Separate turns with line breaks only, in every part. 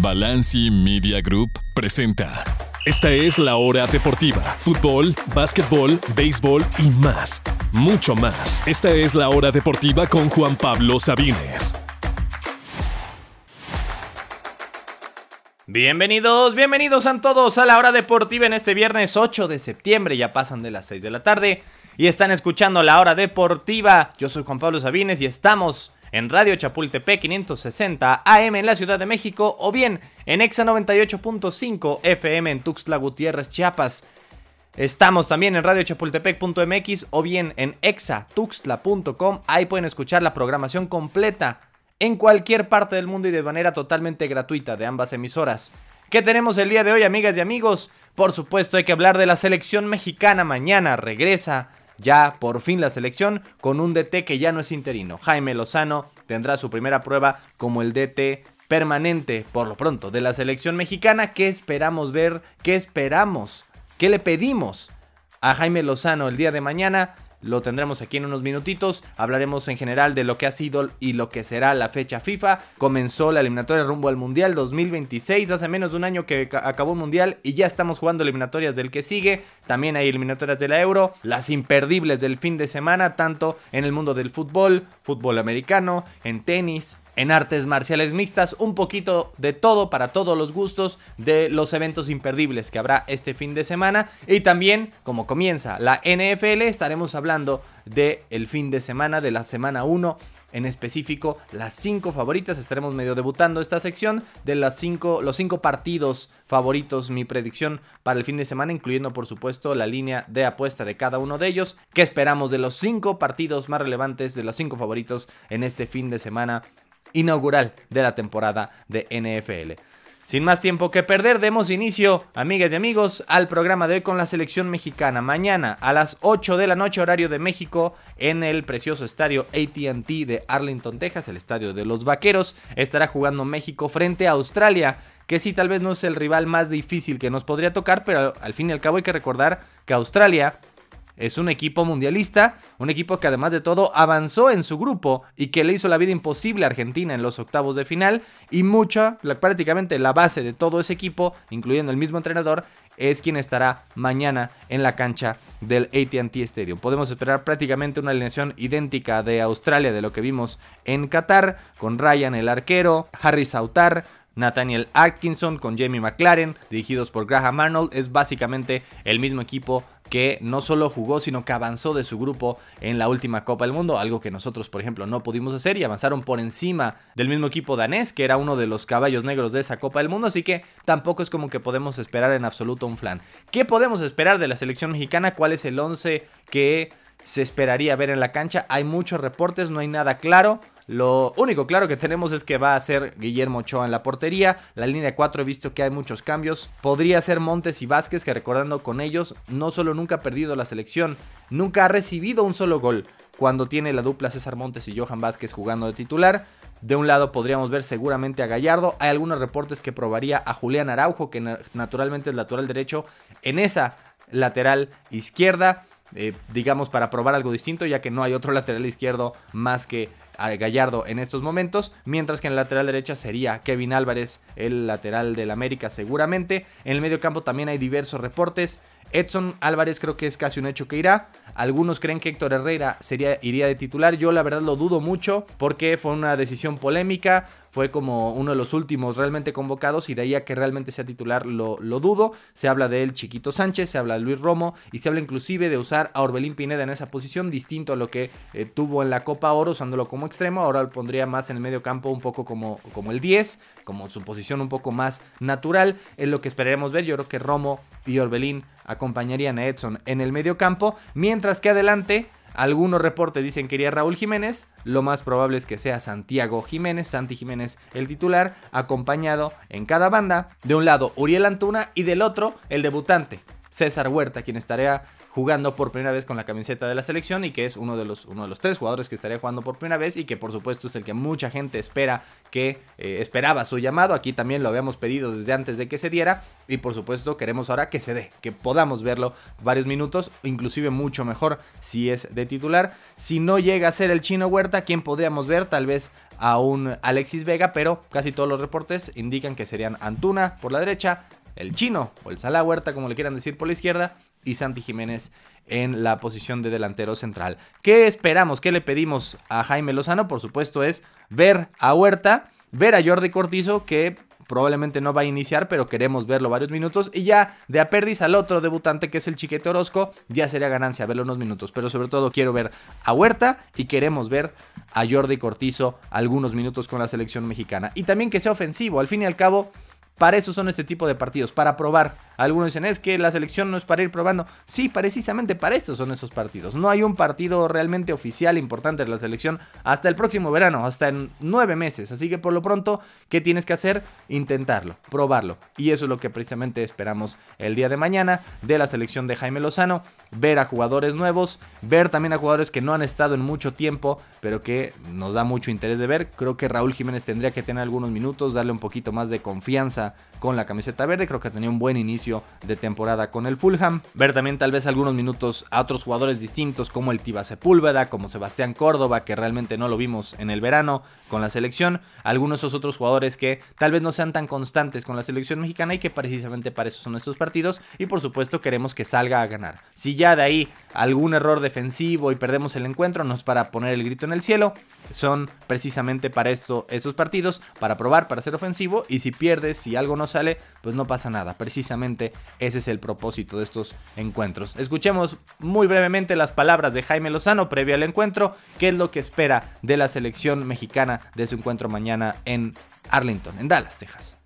Balanci Media Group presenta. Esta es la hora deportiva. Fútbol, básquetbol, béisbol y más. Mucho más. Esta es la hora deportiva con Juan Pablo Sabines.
Bienvenidos, bienvenidos a todos a la hora deportiva en este viernes 8 de septiembre. Ya pasan de las 6 de la tarde y están escuchando la hora deportiva. Yo soy Juan Pablo Sabines y estamos en Radio Chapultepec 560 AM en la Ciudad de México o bien en Exa 98.5 FM en Tuxtla Gutiérrez, Chiapas. Estamos también en radiochapultepec.mx o bien en exatuxtla.com. Ahí pueden escuchar la programación completa en cualquier parte del mundo y de manera totalmente gratuita de ambas emisoras. ¿Qué tenemos el día de hoy, amigas y amigos? Por supuesto, hay que hablar de la selección mexicana. Mañana regresa ya por fin la selección con un DT que ya no es interino. Jaime Lozano tendrá su primera prueba como el DT permanente por lo pronto de la selección mexicana. ¿Qué esperamos ver? ¿Qué esperamos? ¿Qué le pedimos a Jaime Lozano el día de mañana? Lo tendremos aquí en unos minutitos. Hablaremos en general de lo que ha sido y lo que será la fecha FIFA. Comenzó la eliminatoria rumbo al Mundial 2026, hace menos de un año que acabó el Mundial y ya estamos jugando eliminatorias del que sigue. También hay eliminatorias de la Euro, las imperdibles del fin de semana, tanto en el mundo del fútbol, fútbol americano, en tenis, en artes marciales mixtas, un poquito de todo para todos los gustos de los eventos imperdibles que habrá este fin de semana y también como comienza la NFL estaremos hablando del el fin de semana de la semana 1 en específico las 5 favoritas. Estaremos medio debutando esta sección de las cinco, los 5 partidos favoritos, mi predicción para el fin de semana, incluyendo por supuesto la línea de apuesta de cada uno de ellos. ¿Qué esperamos de los 5 partidos más relevantes, de los 5 favoritos en este fin de semana inaugural de la temporada de NFL. Sin más tiempo que perder, demos inicio, amigas y amigos, al programa de hoy con la selección mexicana. Mañana a las 8 de la noche, horario de México, en el precioso estadio ATT de Arlington, Texas, el estadio de los Vaqueros, estará jugando México frente a Australia, que sí tal vez no es el rival más difícil que nos podría tocar, pero al fin y al cabo hay que recordar que Australia es un equipo mundialista, un equipo que además de todo avanzó en su grupo y que le hizo la vida imposible a Argentina en los octavos de final y mucha, prácticamente la base de todo ese equipo, incluyendo el mismo entrenador, es quien estará mañana en la cancha del ATT Stadium. Podemos esperar prácticamente una alineación idéntica de Australia de lo que vimos en Qatar, con Ryan el arquero, Harry Sautar, Nathaniel Atkinson con Jamie McLaren, dirigidos por Graham Arnold, es básicamente el mismo equipo que no solo jugó, sino que avanzó de su grupo en la última Copa del Mundo, algo que nosotros, por ejemplo, no pudimos hacer y avanzaron por encima del mismo equipo danés, que era uno de los caballos negros de esa Copa del Mundo, así que tampoco es como que podemos esperar en absoluto un flan. ¿Qué podemos esperar de la selección mexicana? ¿Cuál es el 11 que se esperaría ver en la cancha? Hay muchos reportes, no hay nada claro. Lo único claro que tenemos es que va a ser Guillermo Ochoa en la portería. La línea 4 he visto que hay muchos cambios. Podría ser Montes y Vázquez, que recordando con ellos, no solo nunca ha perdido la selección, nunca ha recibido un solo gol. Cuando tiene la dupla César Montes y Johan Vázquez jugando de titular. De un lado podríamos ver seguramente a Gallardo. Hay algunos reportes que probaría a Julián Araujo, que naturalmente es lateral derecho, en esa lateral izquierda. Eh, digamos para probar algo distinto, ya que no hay otro lateral izquierdo más que Gallardo en estos momentos, mientras que en la lateral derecha sería Kevin Álvarez, el lateral del América seguramente. En el medio campo también hay diversos reportes. Edson Álvarez creo que es casi un hecho que irá. Algunos creen que Héctor Herrera sería, iría de titular. Yo la verdad lo dudo mucho porque fue una decisión polémica. Fue como uno de los últimos realmente convocados y de ahí a que realmente sea titular lo, lo dudo. Se habla de él Chiquito Sánchez, se habla de Luis Romo y se habla inclusive de usar a Orbelín Pineda en esa posición, distinto a lo que eh, tuvo en la Copa Oro usándolo como extremo. Ahora lo pondría más en el medio campo un poco como, como el 10, como su posición un poco más natural. Es lo que esperaremos ver. Yo creo que Romo y Orbelín acompañarían a Edson en el medio campo, mientras que adelante algunos reportes dicen que iría Raúl Jiménez, lo más probable es que sea Santiago Jiménez, Santi Jiménez el titular, acompañado en cada banda, de un lado Uriel Antuna y del otro el debutante, César Huerta, quien estaría jugando por primera vez con la camiseta de la selección y que es uno de los, uno de los tres jugadores que estaría jugando por primera vez y que por supuesto es el que mucha gente espera que eh, esperaba su llamado. Aquí también lo habíamos pedido desde antes de que se diera y por supuesto queremos ahora que se dé, que podamos verlo varios minutos, inclusive mucho mejor si es de titular. Si no llega a ser el chino Huerta, ¿quién podríamos ver? Tal vez a un Alexis Vega, pero casi todos los reportes indican que serían Antuna por la derecha, el chino o el Sala Huerta, como le quieran decir por la izquierda, y Santi Jiménez en la posición de delantero central. ¿Qué esperamos? ¿Qué le pedimos a Jaime Lozano? Por supuesto es ver a Huerta, ver a Jordi Cortizo, que probablemente no va a iniciar, pero queremos verlo varios minutos. Y ya de a al otro debutante, que es el Chiquete Orozco, ya sería ganancia verlo unos minutos. Pero sobre todo quiero ver a Huerta y queremos ver a Jordi Cortizo algunos minutos con la selección mexicana. Y también que sea ofensivo. Al fin y al cabo, para eso son este tipo de partidos, para probar. Algunos dicen, es que la selección no es para ir probando. Sí, precisamente para eso son esos partidos. No hay un partido realmente oficial importante de la selección hasta el próximo verano, hasta en nueve meses. Así que por lo pronto, ¿qué tienes que hacer? Intentarlo, probarlo. Y eso es lo que precisamente esperamos el día de mañana de la selección de Jaime Lozano. Ver a jugadores nuevos, ver también a jugadores que no han estado en mucho tiempo, pero que nos da mucho interés de ver. Creo que Raúl Jiménez tendría que tener algunos minutos, darle un poquito más de confianza con la camiseta verde. Creo que tenía un buen inicio de temporada con el Fulham. Ver también tal vez algunos minutos a otros jugadores distintos como el Tiba Sepúlveda, como Sebastián Córdoba, que realmente no lo vimos en el verano con la selección. Algunos de esos otros jugadores que tal vez no sean tan constantes con la selección mexicana y que precisamente para eso son estos partidos. Y por supuesto queremos que salga a ganar. Si ya de ahí algún error defensivo y perdemos el encuentro, no es para poner el grito en el cielo. Son precisamente para esto estos partidos, para probar, para ser ofensivo. Y si pierdes, si algo no sale, pues no pasa nada. Precisamente ese es el propósito de estos encuentros. Escuchemos muy brevemente las palabras de Jaime Lozano previo al encuentro, qué es lo que espera de la selección mexicana de su encuentro mañana en Arlington, en Dallas, Texas.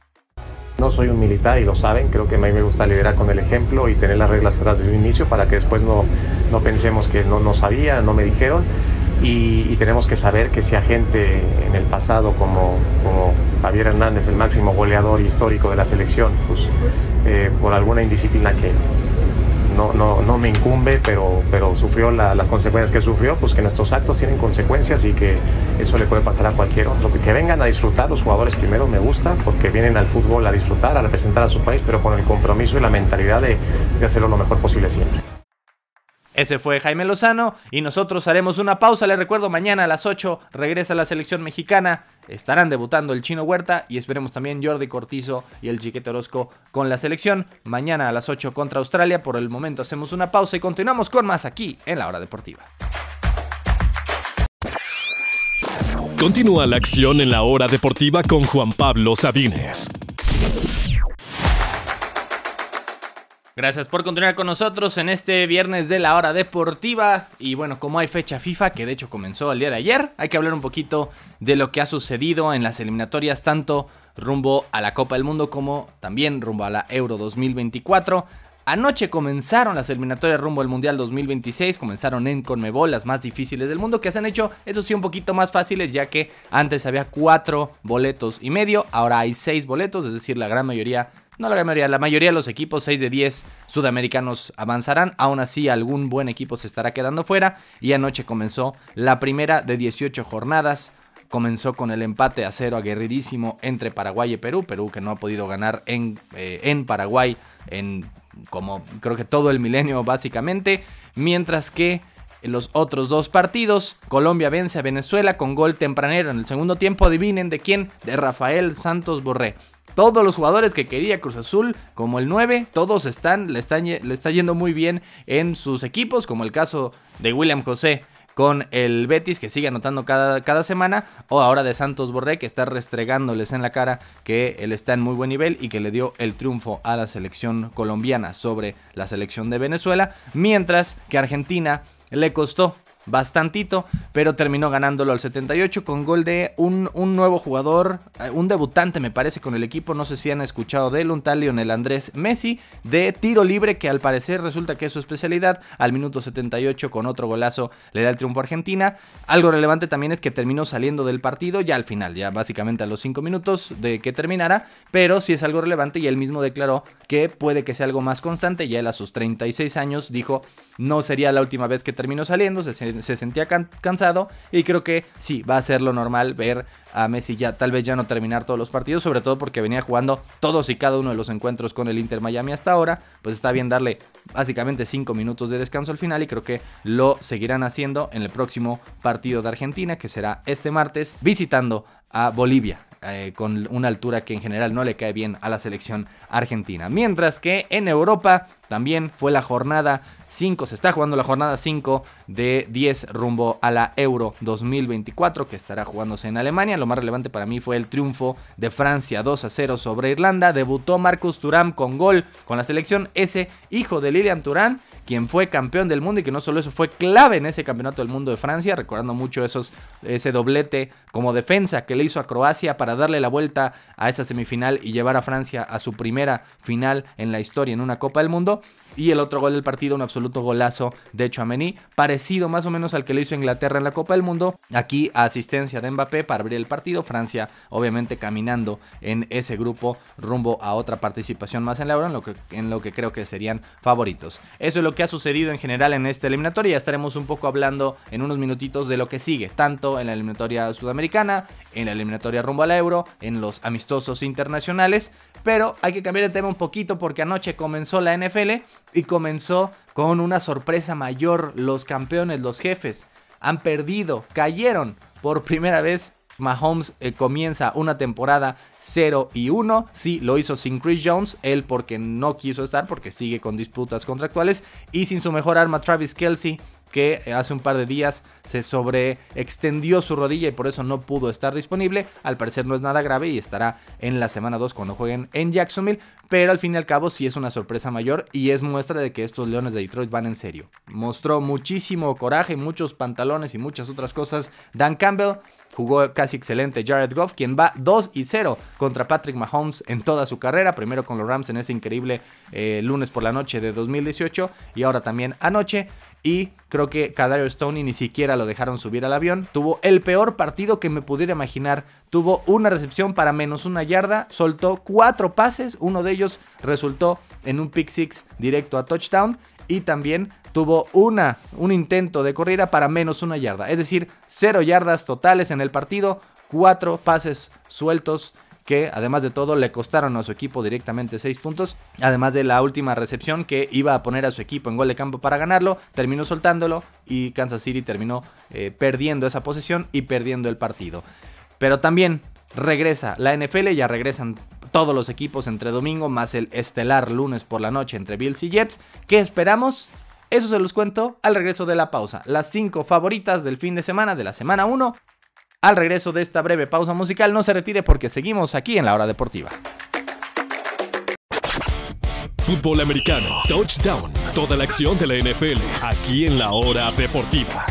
No soy un militar y lo saben, creo que a mí me gusta liderar con el ejemplo y tener las reglas claras desde el inicio para que después no, no pensemos que no, no sabía, no me dijeron y, tenemos que saber que si a gente en el pasado como, como Javier Hernández, el máximo goleador histórico de la selección, pues eh, por alguna indisciplina que no, no, no me incumbe, pero, pero sufrió las consecuencias que sufrió, pues que nuestros actos tienen consecuencias y que eso le puede pasar a cualquier otro. Que vengan a disfrutar los jugadores primero me gusta, porque vienen al fútbol a disfrutar, a representar a su país, pero con el compromiso y la mentalidad de, de hacerlo lo mejor posible siempre.
Ese fue Jaime Lozano y nosotros haremos una pausa. Les recuerdo, mañana a las 8 regresa la selección mexicana. Estarán debutando el Chino Huerta y esperemos también Jordi Cortizo y el Chiquete Orozco con la selección. Mañana a las 8 contra Australia. Por el momento hacemos una pausa y continuamos con más aquí en la hora deportiva.
Continúa la acción en la hora deportiva con Juan Pablo Sabines.
Gracias por continuar con nosotros en este viernes de la hora deportiva. Y bueno, como hay fecha FIFA, que de hecho comenzó el día de ayer, hay que hablar un poquito de lo que ha sucedido en las eliminatorias, tanto rumbo a la Copa del Mundo como también rumbo a la Euro 2024. Anoche comenzaron las eliminatorias rumbo al Mundial 2026, comenzaron en Conmebol, las más difíciles del mundo, que se han hecho, eso sí, un poquito más fáciles, ya que antes había cuatro boletos y medio, ahora hay seis boletos, es decir, la gran mayoría no la mayoría, la mayoría de los equipos, 6 de 10 sudamericanos avanzarán. Aún así, algún buen equipo se estará quedando fuera. Y anoche comenzó la primera de 18 jornadas. Comenzó con el empate a cero aguerridísimo entre Paraguay y Perú. Perú que no ha podido ganar en, eh, en Paraguay en como creo que todo el milenio básicamente. Mientras que los otros dos partidos, Colombia vence a Venezuela con gol tempranero en el segundo tiempo. Adivinen de quién, de Rafael Santos Borré. Todos los jugadores que quería Cruz Azul, como el 9, todos están le, están, le está yendo muy bien en sus equipos, como el caso de William José con el Betis que sigue anotando cada, cada, semana o ahora de Santos Borré que está restregándoles en la cara que él está en muy buen nivel y que le dio el triunfo a la selección colombiana sobre la selección de Venezuela, mientras que Argentina le costó bastantito, pero terminó ganándolo al 78 con gol de un, nuevo jugador, eh, un debutante me parece con el equipo, no sé si han escuchado de él, un tal Lionel Andrés Messi, de tiro libre que al parecer resulta que es su especialidad, al minuto 78 con otro golazo le da el triunfo a Argentina. Algo relevante también es que terminó saliendo del partido ya al final, ya básicamente a los 5 minutos de que terminara, pero sí es algo relevante y él mismo declaró que puede que sea algo más constante, ya él a sus 36 años dijo no sería la última vez que terminó saliendo, se, se sentía cansado y creo que sí, va a ser lo normal ver a Messi ya tal vez ya no terminar todos los partidos, sobre todo porque venía jugando todos y cada uno de los encuentros con el Inter Miami hasta ahora, pues está bien darle básicamente 5 minutos de descanso al final y creo que lo seguirán haciendo en el próximo partido de Argentina que será este martes visitando a Bolivia. Eh, con una altura que en general no le cae bien a la selección argentina. Mientras que en Europa también fue la jornada 5, se está jugando la jornada 5 de 10 rumbo a la Euro 2024 que estará jugándose en Alemania. Lo más relevante para mí fue el triunfo de Francia 2 a 0 sobre Irlanda. Debutó Marcus Thuram con gol con la selección, ese hijo de Lilian Thuram quien fue campeón del mundo y que no solo eso fue clave en ese campeonato del mundo de Francia, recordando mucho esos, ese doblete como defensa que le hizo a Croacia para darle la vuelta a esa semifinal y llevar a Francia a su primera final en la historia en una Copa del Mundo. Y el otro gol del partido, un absoluto golazo de Chouameni, parecido más o menos al que le hizo Inglaterra en la Copa del Mundo. Aquí asistencia de Mbappé para abrir el partido. Francia, obviamente, caminando en ese grupo rumbo a otra participación más en la Euro, en lo que, en lo que creo que serían favoritos. Eso es lo que ha sucedido en general en esta eliminatoria. Ya estaremos un poco hablando en unos minutitos de lo que sigue, tanto en la eliminatoria sudamericana, en la eliminatoria rumbo a la Euro, en los amistosos internacionales. Pero hay que cambiar de tema un poquito porque anoche comenzó la NFL y comenzó con una sorpresa mayor. Los campeones, los jefes, han perdido, cayeron por primera vez. Mahomes eh, comienza una temporada 0 y 1. Sí, lo hizo sin Chris Jones, él porque no quiso estar, porque sigue con disputas contractuales. Y sin su mejor arma, Travis Kelsey, que hace un par de días se sobreextendió su rodilla y por eso no pudo estar disponible. Al parecer no es nada grave y estará en la semana 2 cuando jueguen en Jacksonville, pero al fin y al cabo sí es una sorpresa mayor y es muestra de que estos Leones de Detroit van en serio. Mostró muchísimo coraje, muchos pantalones y muchas otras cosas. Dan Campbell Jugó casi excelente Jared Goff, quien va 2 y 0 contra Patrick Mahomes en toda su carrera. Primero con los Rams en ese increíble eh, lunes por la noche de 2018 y ahora también anoche. Y creo que Kadario Stoney ni siquiera lo dejaron subir al avión. Tuvo el peor partido que me pudiera imaginar. Tuvo una recepción para menos una yarda. Soltó cuatro pases. Uno de ellos resultó en un pick six directo a touchdown. Y también tuvo una, un intento de corrida para menos una yarda. Es decir, cero yardas totales en el partido. Cuatro pases sueltos que además de todo le costaron a su equipo directamente 6 puntos, además de la última recepción que iba a poner a su equipo en gol de campo para ganarlo, terminó soltándolo y Kansas City terminó eh, perdiendo esa posición y perdiendo el partido. Pero también regresa la NFL, ya regresan todos los equipos entre domingo, más el estelar lunes por la noche entre Bills y Jets. ¿Qué esperamos? Eso se los cuento al regreso de la pausa. Las 5 favoritas del fin de semana, de la semana 1, al regreso de esta breve pausa musical, no se retire porque seguimos aquí en la hora deportiva.
Fútbol americano, touchdown, toda la acción de la NFL, aquí en la hora deportiva.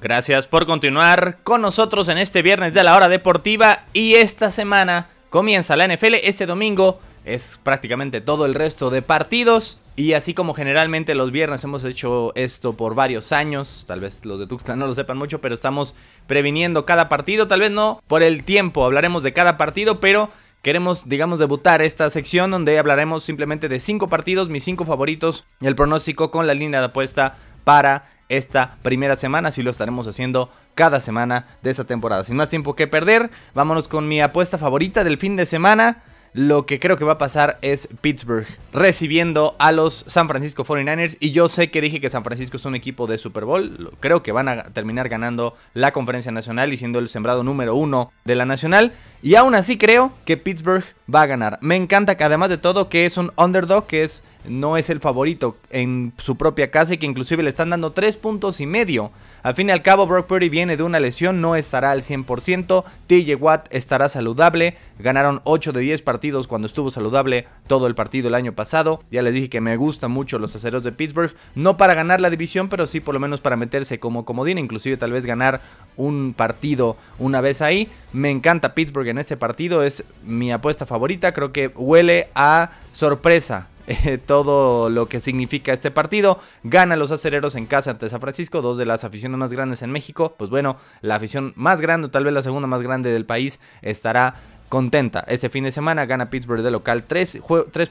Gracias por continuar con nosotros en este viernes de la hora deportiva y esta semana comienza la NFL este domingo es prácticamente todo el resto de partidos. Y así como generalmente los viernes hemos hecho esto por varios años, tal vez los de Tuxtlan no lo sepan mucho, pero estamos previniendo cada partido, tal vez no por el tiempo, hablaremos de cada partido, pero queremos, digamos, debutar esta sección donde hablaremos simplemente de cinco partidos, mis cinco favoritos, el pronóstico con la línea de apuesta para esta primera semana, así lo estaremos haciendo cada semana de esta temporada. Sin más tiempo que perder, vámonos con mi apuesta favorita del fin de semana. Lo que creo que va a pasar es Pittsburgh recibiendo a los San Francisco 49ers. Y yo sé que dije que San Francisco es un equipo de Super Bowl. Creo que van a terminar ganando la conferencia nacional y siendo el sembrado número uno de la nacional. Y aún así creo que Pittsburgh va a ganar. Me encanta que además de todo que es un underdog, que es no es el favorito en su propia casa y que inclusive le están dando 3 puntos y medio. Al fin y al cabo, Brock Purdy viene de una lesión, no estará al 100%. TJ Watt estará saludable. Ganaron 8 de 10 partidos cuando estuvo saludable todo el partido el año pasado. Ya les dije que me gustan mucho los aceros de Pittsburgh. No para ganar la división, pero sí por lo menos para meterse como comodín. Inclusive tal vez ganar un partido una vez ahí. Me encanta Pittsburgh en este partido. Es mi apuesta favorita. Creo que huele a sorpresa eh, todo lo que significa este partido. Gana los acereros en casa ante San Francisco, dos de las aficiones más grandes en México. Pues bueno, la afición más grande, tal vez la segunda más grande del país, estará contenta. Este fin de semana gana Pittsburgh de local 3,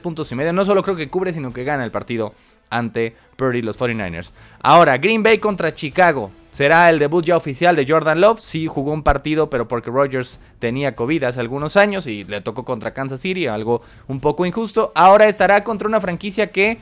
puntos y medio. No solo creo que cubre, sino que gana el partido ante Purdy, los 49ers. Ahora, Green Bay contra Chicago. ¿Será el debut ya oficial de Jordan Love? Sí, jugó un partido, pero porque Rodgers tenía COVID hace algunos años y le tocó contra Kansas City, algo un poco injusto. Ahora estará contra una franquicia que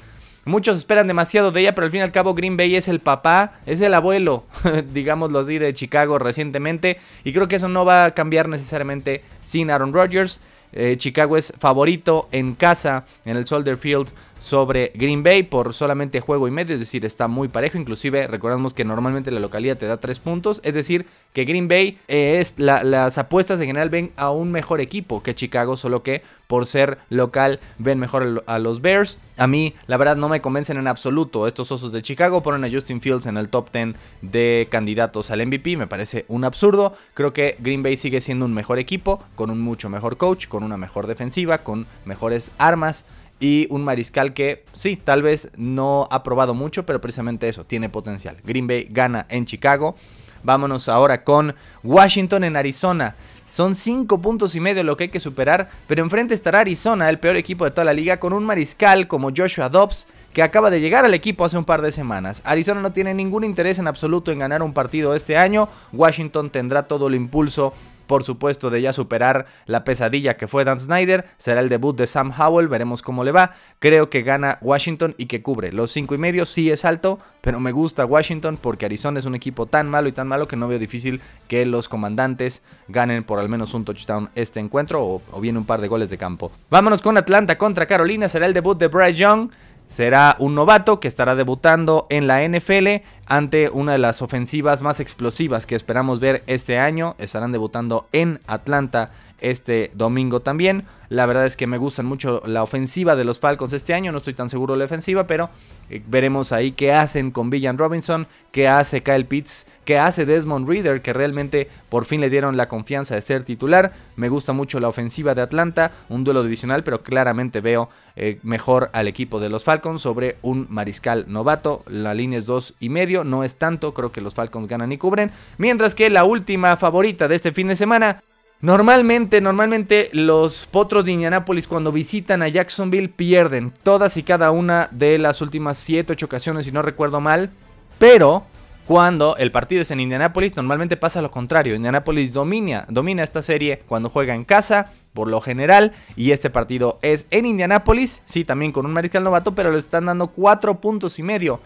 muchos esperan demasiado de ella, pero al fin y al cabo Green Bay es el papá, es el abuelo, digámoslo así, de Chicago recientemente. Y creo que eso no va a cambiar necesariamente sin Aaron Rodgers. Eh, Chicago es favorito en casa en el Soldier Field sobre Green Bay por solamente juego y medio, es decir, está muy parejo. Inclusive recordamos que normalmente la localidad te da 3 puntos, es decir, que Green Bay eh, es las apuestas en general ven a un mejor equipo que Chicago, solo que por ser local ven mejor a los Bears. A mí, la verdad, no me convencen en absoluto estos osos de Chicago. Ponen a Justin Fields en el top 10 de candidatos al MVP. Me parece un absurdo. Creo que Green Bay sigue siendo un mejor equipo, con un mucho mejor coach, con una mejor defensiva, con mejores armas y un mariscal que sí, tal vez no ha probado mucho, pero precisamente eso, tiene potencial. Green Bay gana en Chicago. Vámonos ahora con Washington en Arizona. Son 5 puntos y medio lo que hay que superar, pero enfrente estará Arizona, el peor equipo de toda la liga, con un mariscal como Joshua Dobbs, que acaba de llegar al equipo hace un par de semanas. Arizona no tiene ningún interés en absoluto en ganar un partido este año. Washington tendrá todo el impulso por supuesto, de ya superar la pesadilla que fue Dan Snyder. Será el debut de Sam Howell, veremos cómo le va. Creo que gana Washington y que cubre. Los 5 y medio sí es alto, pero me gusta Washington porque Arizona es un equipo tan malo y tan malo que no veo difícil que los comandantes ganen por al menos un touchdown este encuentro o, o bien un par de goles de campo. Vámonos con Atlanta contra Carolina, será el debut de Bryce Young. Será un novato que estará debutando en la NFL ante una de las ofensivas más explosivas que esperamos ver este año. Estarán debutando en Atlanta este domingo también. La verdad es que me gustan mucho la ofensiva de los Falcons este año. No estoy tan seguro de la ofensiva, pero eh, veremos ahí qué hacen con Villan Robinson, qué hace Kyle Pitts, qué hace Desmond Reader, que realmente por fin le dieron la confianza de ser titular. Me gusta mucho la ofensiva de Atlanta, un duelo divisional, pero claramente veo eh, mejor al equipo de los Falcons sobre un mariscal novato. La línea es dos y medio, no es tanto, creo que los Falcons ganan y cubren. Mientras que la última favorita de este fin de semana Normalmente, normalmente los potros de Indianapolis cuando visitan a Jacksonville pierden todas y cada una de las últimas 7, 8 ocasiones, si no recuerdo mal. Pero cuando el partido es en Indianapolis, normalmente pasa lo contrario. Indianapolis domina, domina esta serie cuando juega en casa, por lo general. Y este partido es en Indianapolis, sí, también con un mariscal novato, pero le están dando 4 puntos y medio.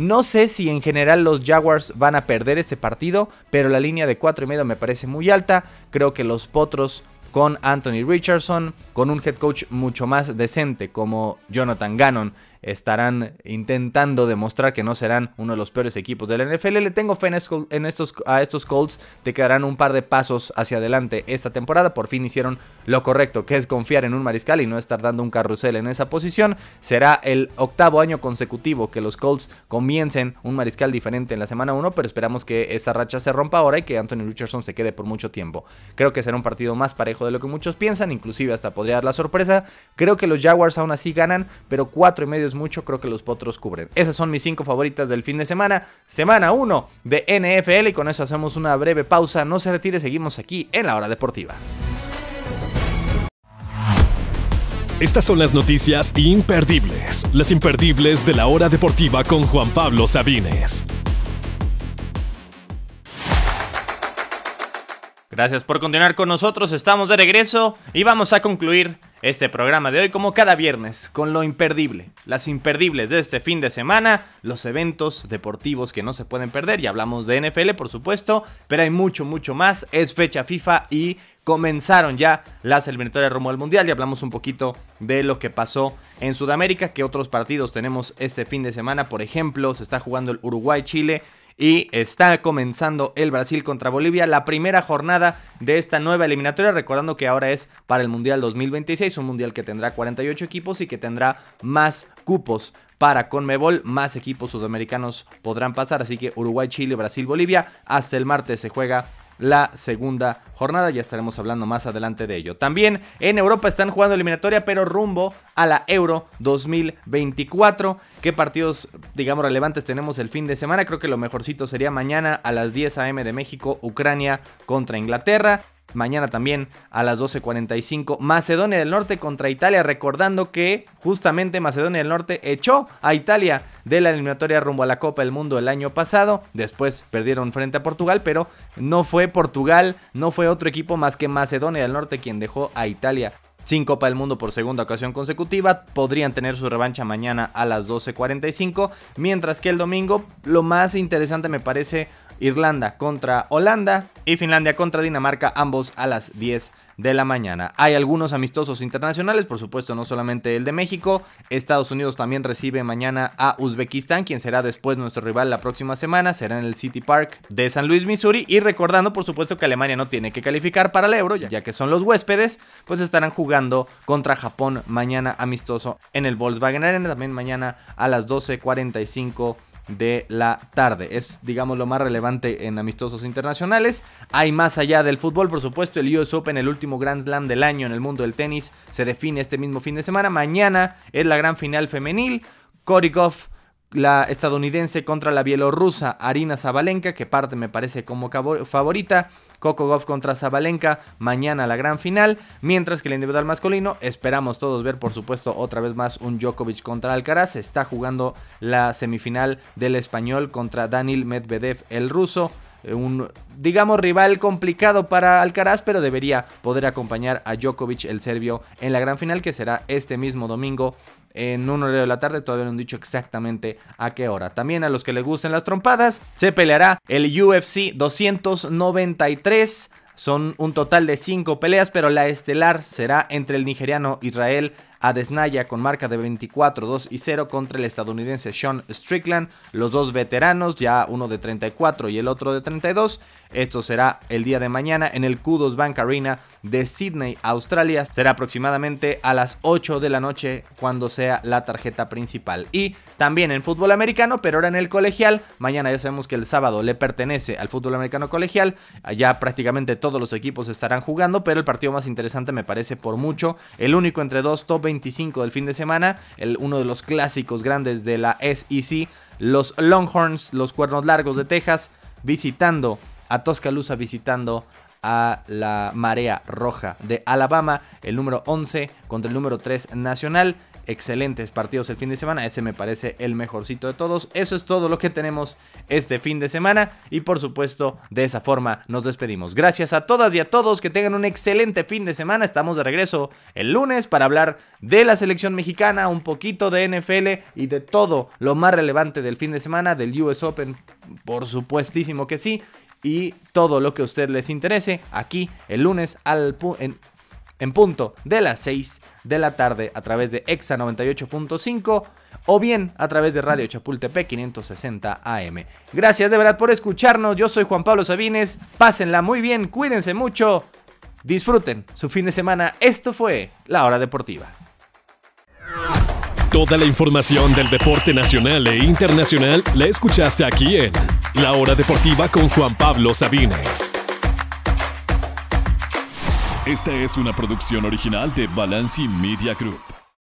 No sé si en general los Jaguars van a perder este partido, pero la línea de 4 y medio me parece muy alta. Creo que los Potros con Anthony Richardson, con un head coach mucho más decente como Jonathan Gannon estarán intentando demostrar que no serán uno de los peores equipos de la NFL. Le tengo fe en estos, a estos Colts te quedarán un par de pasos hacia adelante esta temporada. Por fin hicieron lo correcto, que es confiar en un mariscal y no estar dando un carrusel en esa posición. Será el octavo año consecutivo que los Colts comiencen un mariscal diferente en la semana 1, pero esperamos que esa racha se rompa ahora y que Anthony Richardson se quede por mucho tiempo. Creo que será un partido más parejo de lo que muchos piensan, inclusive hasta podría dar la sorpresa. Creo que los Jaguars aún así ganan, pero cuatro y medio mucho, creo que los potros cubren. Esas son mis cinco favoritas del fin de semana. Semana 1 de NFL y con eso hacemos una breve pausa. No se retire, seguimos aquí en la hora deportiva.
Estas son las noticias imperdibles, las imperdibles de la hora deportiva con Juan Pablo Sabines.
Gracias por continuar con nosotros, estamos de regreso y vamos a concluir este programa de hoy como cada viernes con lo imperdible, las imperdibles de este fin de semana, los eventos deportivos que no se pueden perder y hablamos de NFL por supuesto, pero hay mucho mucho más, es fecha FIFA y comenzaron ya las eliminatorias rumbo al mundial y hablamos un poquito de lo que pasó en Sudamérica, que otros partidos tenemos este fin de semana, por ejemplo, se está jugando el Uruguay-Chile y está comenzando el Brasil contra Bolivia, la primera jornada de esta nueva eliminatoria, recordando que ahora es para el Mundial 2026, un Mundial que tendrá 48 equipos y que tendrá más cupos para Conmebol, más equipos sudamericanos podrán pasar, así que Uruguay, Chile, Brasil, Bolivia, hasta el martes se juega la segunda jornada. Ya estaremos hablando más adelante de ello. También en Europa están jugando eliminatoria, pero rumbo a la Euro 2024. ¿Qué partidos, digamos, relevantes tenemos el fin de semana? Creo que lo mejorcito sería mañana a las 10 a.m. de México, Ucrania contra Inglaterra. Mañana también a las 12.45 Macedonia del Norte contra Italia, recordando que justamente Macedonia del Norte echó a Italia de la eliminatoria rumbo a la Copa del Mundo el año pasado, después perdieron frente a Portugal, pero no fue Portugal, no fue otro equipo más que Macedonia del Norte quien dejó a Italia sin Copa del Mundo por segunda ocasión consecutiva. Podrían tener su revancha mañana a las 12.45. Mientras que el domingo, lo más interesante me parece Irlanda contra Holanda y Finlandia contra Dinamarca, ambos a las 10 de la mañana. Hay algunos amistosos internacionales, por supuesto, no solamente el de México. Estados Unidos también recibe mañana a Uzbekistán, quien será después nuestro rival la próxima semana. Será en el City Park de San Luis, Missouri. Y recordando, por supuesto, que Alemania no tiene que calificar para el Euro, ya que son los huéspedes, pues estarán jugando contra Japón mañana amistoso en el Volkswagen Arena. También mañana a las 12.45 de la tarde. Es, digamos, lo más relevante en amistosos internacionales. Hay más allá del fútbol, por supuesto, el US Open, el último Grand Slam del año en el mundo del tenis, se define este mismo fin de semana. Mañana es la gran final femenil. Korikov la estadounidense contra la bielorrusa Arina Zabalenka, que parte me parece como favorita. Coco Goff contra Zabalenka, mañana la gran final. Mientras que el individual masculino, esperamos todos ver, por supuesto, otra vez más un Djokovic contra Alcaraz. Está jugando la semifinal del español contra Daniel Medvedev, el ruso un, digamos, rival complicado para Alcaraz, pero debería poder acompañar a Djokovic, el serbio, en la gran final que será este mismo domingo en un horario de la tarde, todavía no han dicho exactamente a qué hora. También a los que les gusten las trompadas, se peleará el UFC 293. Son un total de 5 peleas, pero la estelar será entre el nigeriano Israel Adesnaya con marca de 24, 2 y 0 contra el estadounidense Sean Strickland. Los dos veteranos, ya uno de 34 y el otro de 32. Esto será el día de mañana en el Kudos Bank Arena de Sydney, Australia. Será aproximadamente a las 8 de la noche cuando sea la tarjeta principal. Y también en fútbol americano, pero ahora en el colegial. Mañana ya sabemos que el sábado le pertenece al fútbol americano colegial. Allá prácticamente todos los equipos estarán jugando, pero el partido más interesante me parece por mucho. El único entre dos top 25 del fin de semana. Uno de los clásicos grandes de la SEC. Los Longhorns, los cuernos largos de Texas, visitando a Tuscaloosa visitando a la Marea Roja de Alabama, el número 11 contra el número 3 nacional. Excelentes partidos el fin de semana, ese me parece el mejorcito de todos. Eso es todo lo que tenemos este fin de semana y por supuesto de esa forma nos despedimos. Gracias a todas y a todos, que tengan un excelente fin de semana. Estamos de regreso el lunes para hablar de la selección mexicana, un poquito de NFL y de todo lo más relevante del fin de semana, del US Open, por supuestísimo que sí y todo lo que a usted les interese aquí el lunes al en, en punto de las 6 de la tarde a través de EXA 98.5 o bien a través de Radio Chapultepec 560 AM. Gracias de verdad por escucharnos. Yo soy Juan Pablo Sabines. Pásenla muy bien, cuídense mucho. Disfruten su fin de semana. Esto fue La Hora Deportiva.
Toda la información del deporte nacional e internacional la escuchaste aquí en La Hora Deportiva con Juan Pablo Sabines. Esta es una producción original de Balanci Media Group.